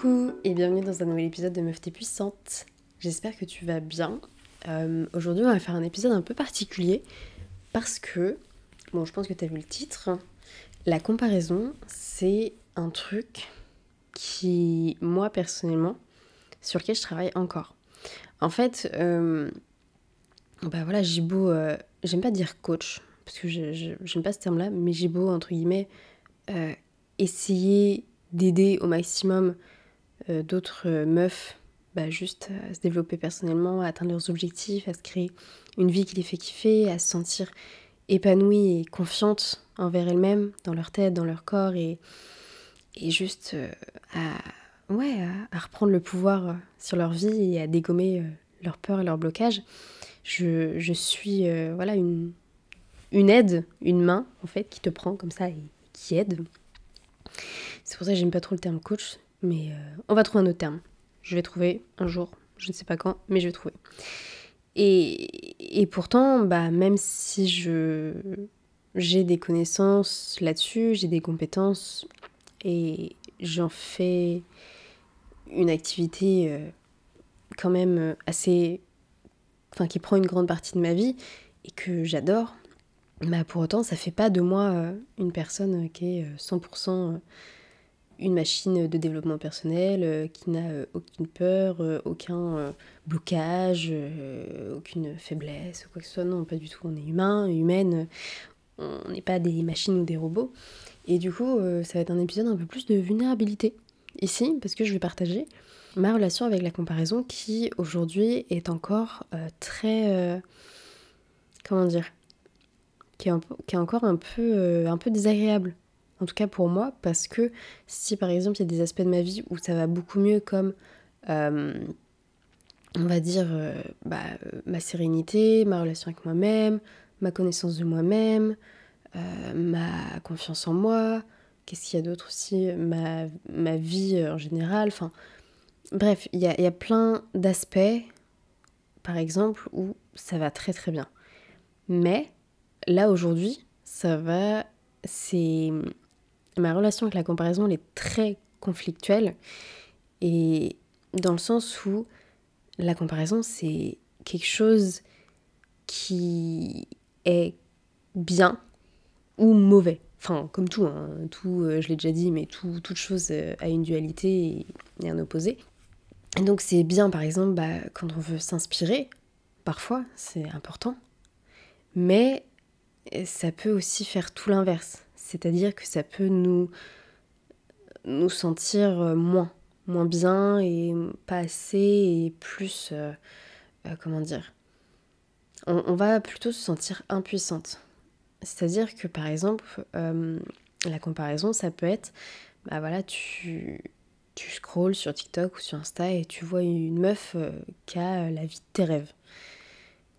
Coucou et bienvenue dans un nouvel épisode de Meuf t'es puissante. J'espère que tu vas bien. Euh, aujourd'hui on va faire un épisode un peu particulier parce que, bon je pense que tu as vu le titre, la comparaison c'est un truc qui, moi personnellement, sur lequel je travaille encore. En fait, euh, bah voilà, j'ai beau, euh, j'aime pas dire coach, parce que j'aime pas ce terme-là, mais j'ai beau, entre guillemets, essayer d'aider au maximum euh, d'autres euh, meufs bah, juste à se développer personnellement, à atteindre leurs objectifs, à se créer une vie qui les fait kiffer, à se sentir épanouies et confiantes envers elles-mêmes, dans leur tête, dans leur corps, et, et juste euh, à, ouais, à, reprendre le pouvoir sur leur vie et à dégommer leurs peurs et leurs blocages. Je, je suis voilà une, une aide, une main en fait qui te prend comme ça et qui aide. C'est pour ça que j'aime pas trop le terme coach, mais euh, on va trouver un autre terme. Je vais trouver un jour, je ne sais pas quand, mais je vais trouver. Et, et pourtant, bah, même si je j'ai des connaissances là-dessus, j'ai des compétences et j'en fais une activité euh, quand même assez. Enfin, qui prend une grande partie de ma vie et que j'adore, bah pour autant, ça fait pas de moi euh, une personne qui est 100% une machine de développement personnel euh, qui n'a euh, aucune peur, euh, aucun blocage, aucune faiblesse, quoi que ce soit. Non, pas du tout. On est humain, humaine. On n'est pas des machines ou des robots. Et du coup, ça va être un épisode un peu plus de vulnérabilité ici, parce que je vais partager ma relation avec la comparaison qui aujourd'hui est encore très... comment dire qui est, encore un peu, un peu désagréable en tout cas pour moi, parce que si par exemple il y a des aspects de ma vie où ça va beaucoup mieux comme, euh, on va dire, euh, bah, ma sérénité, ma relation avec moi-même, ma connaissance de moi-même, euh, ma confiance en moi, qu'est-ce qu'il y a d'autre aussi, ma, ma, vie en général, enfin bref, il y a, y a plein d'aspects, par exemple, où ça va très très bien. Mais là aujourd'hui, ça va, c'est ma relation avec la comparaison, elle est très conflictuelle. Et dans le sens où la comparaison, c'est quelque chose qui est bien ou mauvais. Enfin, comme tout, hein. tout euh, je l'ai déjà dit, mais tout, toute chose euh, a une dualité et, un opposé. Et donc c'est bien, par exemple, bah, quand on veut s'inspirer, parfois, c'est important. Mais ça peut aussi faire tout l'inverse. C'est-à-dire que ça peut nous, nous sentir euh, moins, moins bien et pas assez et plus, euh, euh, comment dire, on, va plutôt se sentir impuissante. C'est-à-dire que par exemple, la comparaison, ça peut être, bah voilà, tu, tu scrolls sur TikTok ou sur Insta et tu vois une meuf qui a la vie de tes rêves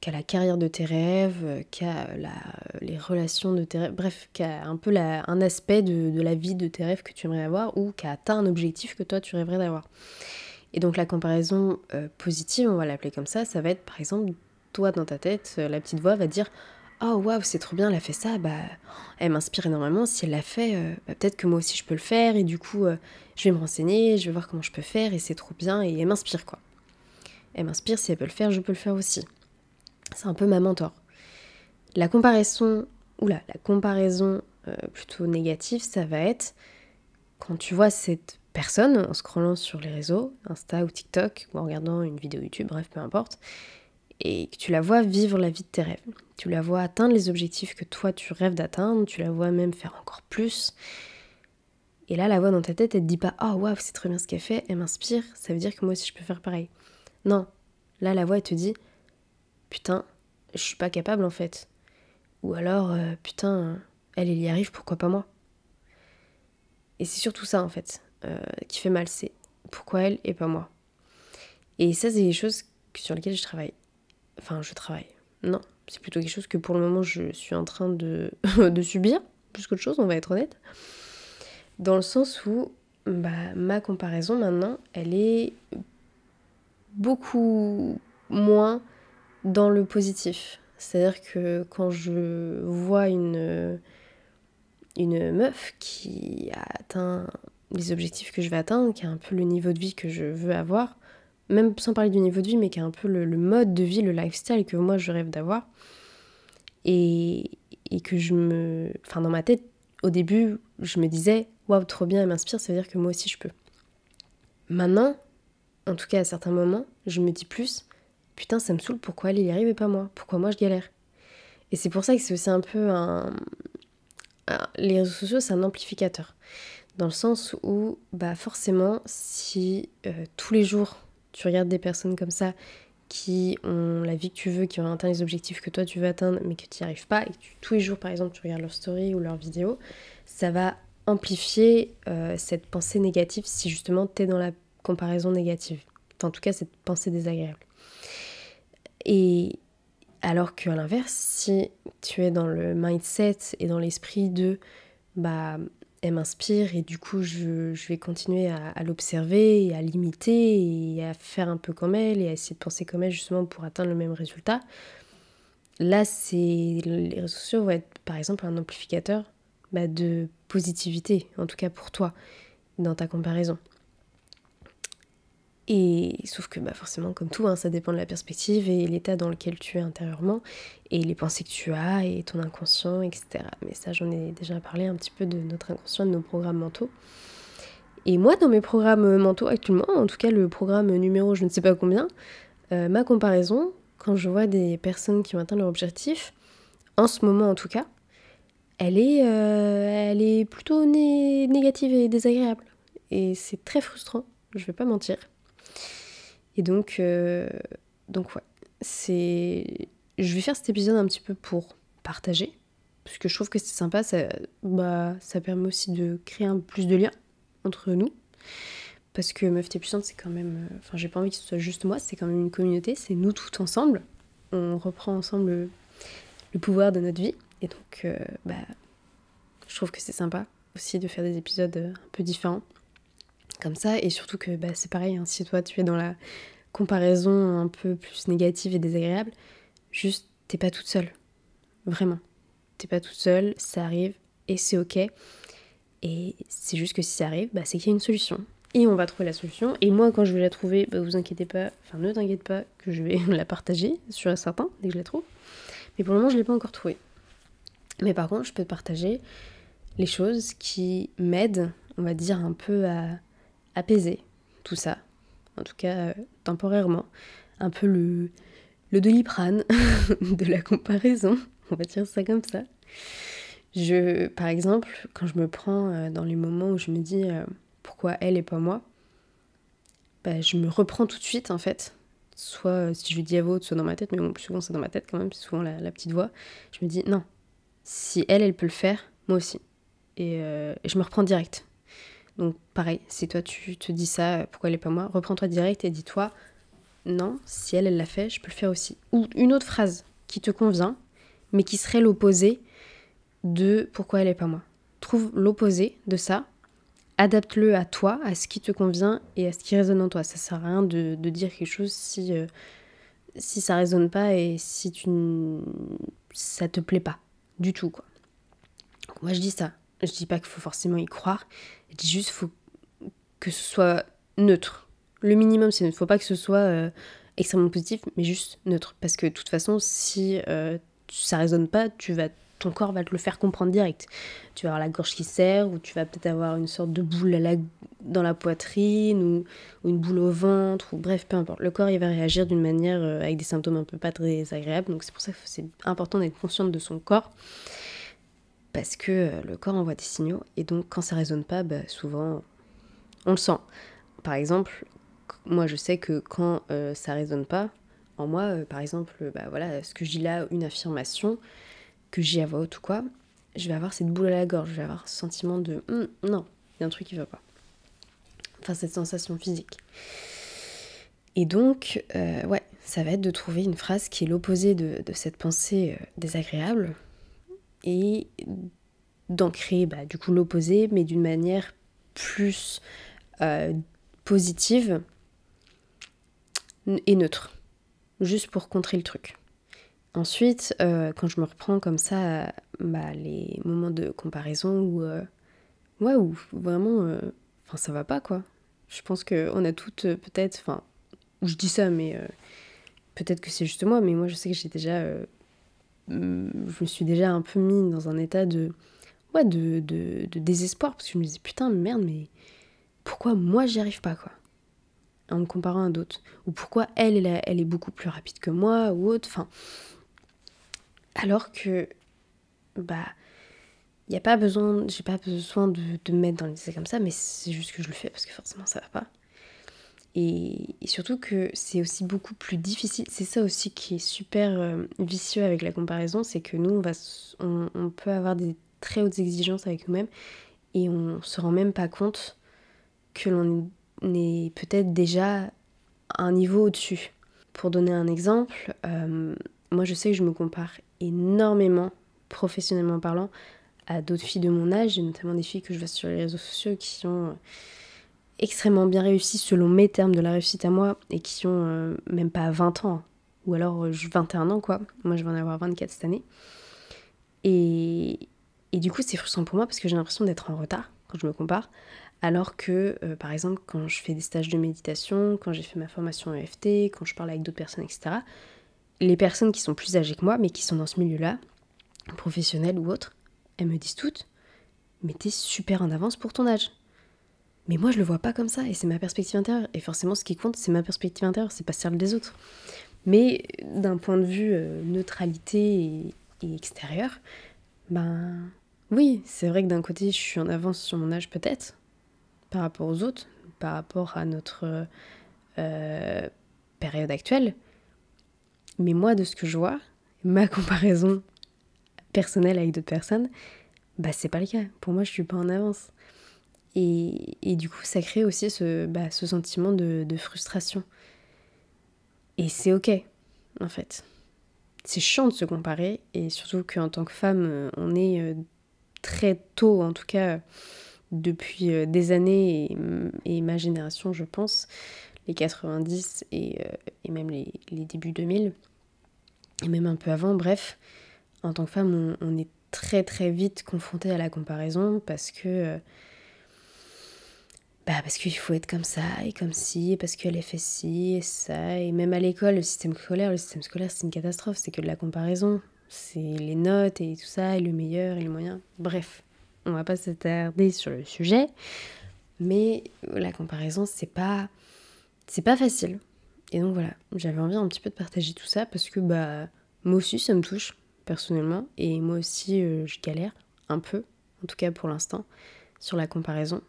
qui a la carrière de tes rêves, a la, les relations de tes rêves, bref, qui a un peu la, un aspect de, de, la vie de tes rêves que tu aimerais avoir ou qui a atteint un objectif que toi tu rêverais d'avoir. Et donc la comparaison euh, positive, on va l'appeler comme ça, ça va être par exemple, toi dans ta tête, euh, la petite voix va dire Oh waouh, c'est trop bien, elle a fait ça, bah elle m'inspire énormément, si elle l'a fait, euh, bah, peut-être que moi aussi je peux le faire, et du coup je vais me renseigner, je vais voir comment je peux faire, et c'est trop bien, et elle m'inspire quoi. Elle m'inspire, si elle peut le faire, je peux le faire aussi. C'est un peu ma mentor. La comparaison, oula, la comparaison euh, plutôt négative, ça va être quand tu vois cette personne en scrollant sur les réseaux, Insta ou TikTok, ou en regardant une vidéo YouTube, bref, peu importe, et que tu la vois vivre la vie de tes rêves. Tu la vois atteindre les objectifs que toi tu rêves d'atteindre, tu la vois même faire encore plus. Et là, la voix dans ta tête, elle te dit pas Oh waouh, c'est très bien ce qu'elle fait, elle m'inspire, ça veut dire que moi aussi je peux faire pareil. Non, là, la voix, elle te dit putain, je suis pas capable en fait. Ou alors, euh, putain, elle, y arrive, pourquoi pas moi? Et c'est surtout ça en fait euh, qui fait mal, c'est pourquoi elle et pas moi. Et ça, c'est des choses sur lesquelles je travaille. Enfin, je travaille. Non, c'est plutôt quelque chose que pour le moment je suis en train de, de subir, plus qu'autre chose, on va être honnête. Dans le sens où bah, ma comparaison maintenant, elle est beaucoup moins dans le positif. C'est-à-dire que quand je vois une, une meuf qui a atteint les objectifs que je vais atteindre, qui a un peu le niveau de vie que je veux avoir, même sans parler du niveau de vie, mais qui a un peu le, mode de vie, le lifestyle que moi je rêve d'avoir. Et, et, que je me. Enfin, dans ma tête, au début, je me disais, waouh, trop bien, elle m'inspire, ça veut dire que moi aussi je peux. Maintenant, en tout cas à certains moments, je me dis plus, putain, ça me saoule, pourquoi elle y arrive et pas moi? Pourquoi moi je galère? Et c'est pour ça que c'est aussi un peu un. Les réseaux sociaux, c'est un amplificateur. Dans le sens où, bah forcément, si euh, tous les jours tu regardes des personnes comme ça qui ont la vie que tu veux, qui ont atteint les objectifs que toi tu veux atteindre, mais que tu n'y arrives pas, et que tous les jours, par exemple, tu regardes leur story ou leurs vidéos, ça va amplifier euh, cette pensée négative si justement tu es dans la comparaison négative. Enfin, en tout cas, cette pensée désagréable. Et alors qu'à l'inverse, si tu es dans le mindset et dans l'esprit de bah elle m'inspire et du coup je, vais continuer à, l'observer à l'imiter et à faire un peu comme elle et à essayer de penser comme elle justement pour atteindre le même résultat. Là, c'est les réseaux sociaux vont être par exemple un amplificateur bah, de positivité, en tout cas pour toi, dans ta comparaison. Et sauf que bah forcément, comme tout, hein, ça dépend de la perspective et l'état dans lequel tu es intérieurement, et les pensées que tu as, et ton inconscient, etc. Mais ça, j'en ai déjà parlé un petit peu de notre inconscient, de nos programmes mentaux. Et moi, dans mes programmes mentaux actuellement, en tout cas le programme numéro je ne sais pas combien, euh, ma comparaison, quand je vois des personnes qui ont atteint leur objectif, en ce moment en tout cas, elle est, euh, plutôt négative et désagréable. Et c'est très frustrant, je vais pas mentir. Et donc, euh, donc ouais, c'est... Je vais faire cet épisode un petit peu pour partager, parce que je trouve que c'est sympa, ça, bah, ça permet aussi de créer un plus de liens entre nous. Parce que Meuf T'es Puissante, c'est quand même... Enfin, j'ai pas envie que ce soit juste moi, c'est quand même une communauté, c'est nous tous ensemble. On reprend ensemble le pouvoir de notre vie. Et donc, euh, bah, je trouve que c'est sympa aussi de faire des épisodes euh, un peu différents comme ça. Et surtout que bah, c'est pareil, hein, si toi tu es dans la comparaison un peu plus négative et désagréable, juste t'es pas toute seule. Vraiment. T'es pas toute seule, ça arrive et c'est ok. Et c'est juste que si ça arrive, bah, c'est qu'il y a une solution. Et on va trouver la solution. Et moi, quand je vais la trouver, bah, vous inquiétez pas, enfin ne t'inquiète pas que je vais la partager, sur certain, dès que je la trouve. Mais pour le moment, je l'ai pas encore trouvée. Mais par contre, je peux partager les choses qui m'aident, on va dire, un peu à apaiser tout ça. En tout cas, euh, temporairement. Un peu le, le doliprane de la comparaison. On va dire ça comme ça. Je, par exemple, quand je me prends euh, dans les moments où je me dis euh, pourquoi elle et pas moi, bah, je me reprends tout de suite en fait. Soit si je dis à votre, soit dans ma tête, mais bon, plus souvent c'est dans ma tête quand même, c'est souvent la, la petite voix. Je me dis non, si elle, elle peut le faire, moi aussi. Et, je me reprends direct. Donc pareil, si toi tu te dis ça, pourquoi elle n'est pas moi, reprends-toi direct et dis-toi, non, si elle, elle l'a fait, je peux le faire aussi. Ou une autre phrase qui te convient, mais qui serait l'opposé de pourquoi elle n'est pas moi. Trouve l'opposé de ça, adapte-le à toi, à ce qui te convient et à ce qui résonne en toi. Ça sert à rien de, dire quelque chose si, euh, si ça résonne pas et si tu ça te plaît pas du tout quoi. moi je dis ça. Je dis pas qu'il faut forcément y croire. Je dis juste faut que ce soit neutre. Le minimum c'est neutre. Faut pas que ce soit euh, extrêmement positif, mais juste neutre. Parce que de toute façon, si euh, ça résonne pas, tu vas ton corps va te le faire comprendre direct. Tu vas avoir la gorge qui serre, ou tu vas peut-être avoir une sorte de boule dans la poitrine, ou, une boule au ventre, ou bref, peu importe. Le corps, il va réagir d'une manière euh, avec des symptômes un peu pas très agréables. Donc c'est pour ça que c'est important d'être consciente de son corps, parce que euh, le corps envoie des signaux, et donc quand ça résonne pas, bah, souvent, on le sent. Par exemple, moi je sais que quand euh, ça résonne pas, en moi, par exemple, bah, voilà, ce que je dis là, une affirmation, que j'ai à voix ou quoi, je vais avoir cette boule à la gorge, je vais avoir ce sentiment de hum, non, il y a un truc qui va pas. Enfin, cette sensation physique. Et donc, euh, ouais, ça va être de trouver une phrase qui est l'opposé de, cette pensée euh, désagréable et d'ancrer bah, du coup l'opposé, mais d'une manière plus euh, positive et neutre, juste pour contrer le truc. Ensuite, euh, quand je me reprends comme ça, bah, les moments de comparaison où, euh, ouais, vraiment, euh, enfin ça va pas quoi. Je pense qu'on a toutes peut-être, enfin, je dis ça, mais peut-être que c'est juste moi, mais moi je sais que j'ai déjà, je me suis déjà un peu mis dans un état de, ouais, de, de, désespoir parce que je me disais putain merde, mais pourquoi moi j'y arrive pas quoi en me comparant à d'autres? Ou pourquoi elle elle, est beaucoup plus rapide que moi ou autre enfin alors que bah n'y a pas besoin, j'ai pas besoin de, de, me mettre dans les essais comme ça, mais c'est juste que je le fais parce que forcément ça va pas. Et, surtout que c'est aussi beaucoup plus difficile. C'est ça aussi qui est super euh, vicieux avec la comparaison, c'est que nous, on, va, on, on, peut avoir des très hautes exigences avec nous-mêmes et on se rend même pas compte que l'on est peut-être déjà à un niveau au-dessus. Pour donner un exemple, euh, moi je sais que je me compare énormément, professionnellement parlant, à d'autres filles de mon âge, et notamment des filles que je vois sur les réseaux sociaux qui ont euh, extrêmement bien réussi selon mes termes de la réussite à moi, et qui ont euh, même pas 20 ans, ou alors 21 euh, ans quoi. Moi je vais en avoir 24 cette année. Et, et du coup c'est frustrant pour moi parce que j'ai l'impression d'être en retard quand je me compare. Alors que, par exemple, quand je fais des stages de méditation, quand j'ai fait ma formation EFT, quand je parle avec d'autres personnes, etc., les personnes qui sont plus âgées que moi, mais qui sont dans ce milieu-là, professionnel ou autre, elles me disent toutes, mais t'es super en avance pour ton âge. Mais moi, je le vois pas comme ça, et c'est ma perspective intérieure. Et forcément, ce qui compte, c'est ma perspective intérieure, c'est pas celle des autres. Mais d'un point de vue euh, neutralité et, extérieur, ben oui, c'est vrai que d'un côté, je suis en avance sur mon âge peut-être, par rapport aux autres, par rapport à notre euh, période actuelle. Mais moi, de ce que je vois, ma comparaison personnel avec d'autres personnes, bah c'est pas le cas. Pour moi, je suis pas en avance. Et, du coup, ça crée aussi ce, bah, sentiment de, frustration. Et c'est ok, en fait. C'est chiant de se comparer, et surtout qu'en tant que femme, euh, on est euh, très tôt, en tout cas depuis euh, des années, et, ma génération, je pense, les 90 et, et même les, débuts 2000, et même un peu avant, bref, en tant que femme, on, est très très vite confronté à la comparaison parce que bah parce qu'il faut être comme ça et comme ci, parce qu'elle est fait ci et ça, et même à l'école, le système scolaire, le système scolaire c'est une catastrophe, c'est que de la comparaison, c'est les notes et tout ça, et le meilleur et le moyen, bref, on va pas s'attarder sur le sujet, mais la comparaison c'est pas, c'est pas facile, et donc voilà, j'avais envie un petit peu de partager tout ça parce que bah moi aussi ça me touche, personnellement. Et moi aussi, euh, je galère un peu, en tout cas pour l'instant, sur la comparaison.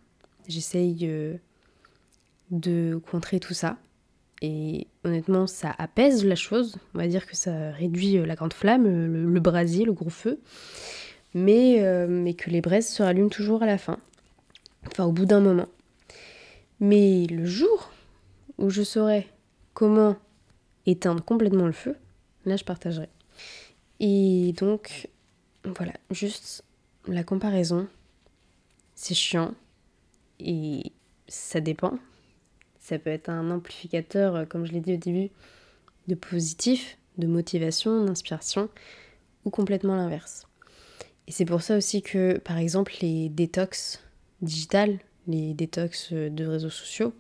J'essaye euh, de contrer tout ça. Et honnêtement, ça apaise la chose. On va dire que ça réduit euh, la grande flamme, le, brasier, le gros feu. Mais, mais que les braises se rallument toujours à la fin. Enfin, au bout d'un moment. Mais le jour où je saurai comment éteindre complètement le feu, là, je partagerai. Et donc, voilà, juste la comparaison, c'est chiant et ça dépend. Ça peut être un amplificateur, euh, comme je l'ai dit au début, de positif, de motivation, d'inspiration, ou complètement l'inverse. Et c'est pour ça aussi que, par exemple, les détox digitales, les détox euh, de réseaux sociaux,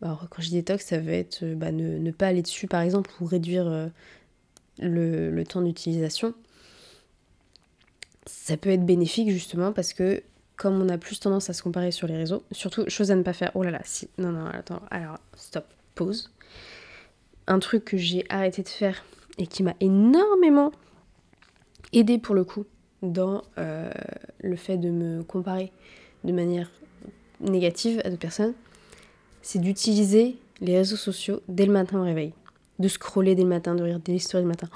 quand je dis détox, ça veut être euh, bah, ne, pas aller dessus, par exemple, ou réduire le, temps d'utilisation, ça peut être bénéfique justement parce que comme on a plus tendance à se comparer sur les réseaux, surtout chose à ne pas faire, oh là là, si, non, non, attends, alors stop, pause. Un truc que j'ai arrêté de faire et qui m'a énormément aidé pour le coup dans euh, le fait de me comparer de manière négative à d'autres personnes, c'est d'utiliser les réseaux sociaux dès le matin au réveil de scroller dès le matin, de regarder les stories le matin.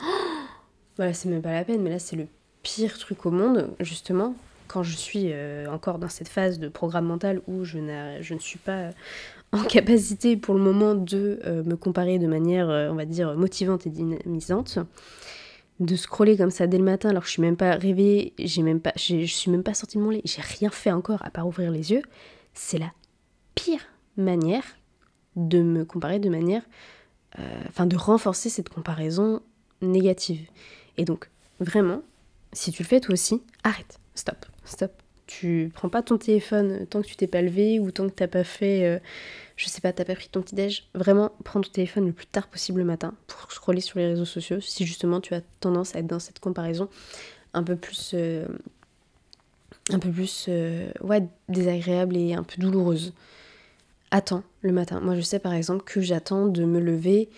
voilà, c'est même pas la peine, mais là c'est le pire truc au monde, justement, quand je suis euh, encore dans cette phase de programme mental où je, ne suis pas en capacité pour le moment de euh, me comparer de manière, euh, on va dire, motivante et dynamisante. De scroller comme ça dès le matin alors que je suis même pas réveillée, j'ai même pas, je suis même pas sortie de mon lit, j'ai rien fait encore à part ouvrir les yeux, c'est la pire manière de me comparer de manière euh, enfin de renforcer cette comparaison négative. Et donc, vraiment, si tu le fais toi aussi, arrête, stop, stop, Tu prends pas ton téléphone tant que tu t'es pas levé ou tant que t'as pas fait, euh, je sais pas, t'as pas pris ton petit déj. Vraiment, prends ton téléphone le plus tard possible le matin pour scroller sur les réseaux sociaux si justement tu as tendance à être dans cette comparaison un peu plus, euh, un peu plus, euh, désagréable et un peu douloureuse. Attends le matin. Moi, je sais par exemple que j'attends de me lever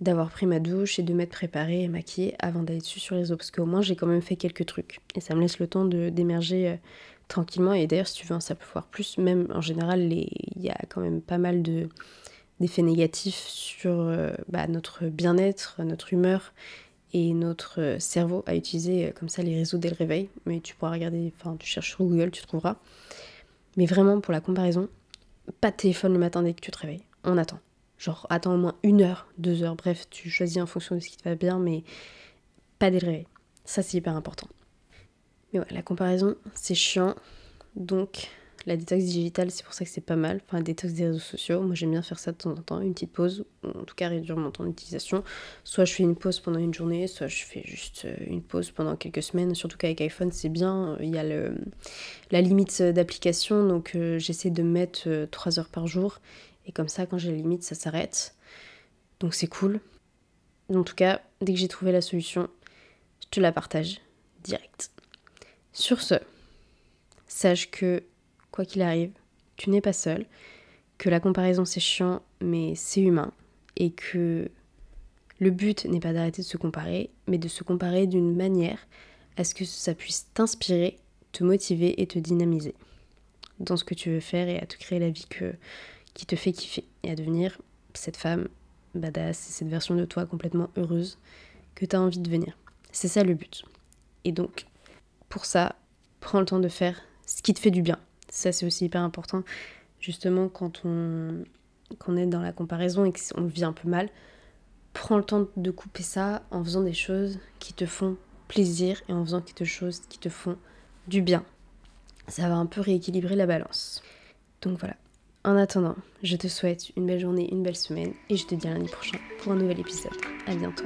d'avoir pris ma douche et de m'être préparée et maquillée avant d'aller dessus sur les réseaux. Parce qu'au moins, j'ai quand même fait quelques trucs. Et ça me laisse le temps d'émerger euh, tranquillement. Et d'ailleurs, si tu veux en savoir plus, même en général, il y a quand même pas mal d'effets négatifs sur euh, bah, notre bien-être, notre humeur et notre euh, cerveau à utiliser comme ça les réseaux dès le réveil. Mais tu pourras regarder, enfin, tu cherches sur Google, tu trouveras. Mais vraiment, pour la comparaison, pas de téléphone le matin dès que tu te réveilles. On attend. Genre, attends au moins une heure, deux heures, bref, tu choisis en fonction de ce qui te va bien, mais pas dès Ça, c'est hyper important. Mais ouais, la comparaison, c'est chiant. Donc, la détox digitale, c'est pour ça que c'est pas mal. Enfin, la détox des réseaux sociaux, moi j'aime bien faire ça de temps en temps, une petite pause, ou en tout cas réduire mon temps d'utilisation. Soit je fais une pause pendant une journée, soit je fais juste euh, une pause pendant quelques semaines. Surtout qu'avec iPhone, c'est bien, il y a le, la limite d'application, donc euh, j'essaie de mettre 3 euh, heures par jour. Et comme ça, quand j'ai la limite, ça s'arrête. Donc c'est cool. En tout cas, dès que j'ai trouvé la solution, je te la partage direct. Sur ce, sache que, quoi qu'il arrive, tu n'es pas seul, que la comparaison c'est chiant, mais c'est humain, et que le but n'est pas d'arrêter de se comparer, mais de se comparer d'une manière à ce que ça puisse t'inspirer, te motiver et te dynamiser dans ce que tu veux faire et à te créer la vie que, qui te fait kiffer et à devenir cette femme badass, cette version de toi complètement heureuse que tu as envie de devenir. C'est ça le but. Et donc, pour ça, prends le temps de faire ce qui te fait du bien. Ça, c'est aussi hyper important. Justement, quand on, quand est dans la comparaison et qu'on vit un peu mal, prends le temps de couper ça en faisant des choses qui te font plaisir et en faisant quelque chose qui te font du bien. Ça va un peu rééquilibrer la balance. Donc voilà, en attendant, je te souhaite une belle journée, une belle semaine et je te dis à lundi prochain pour un nouvel épisode. À bientôt.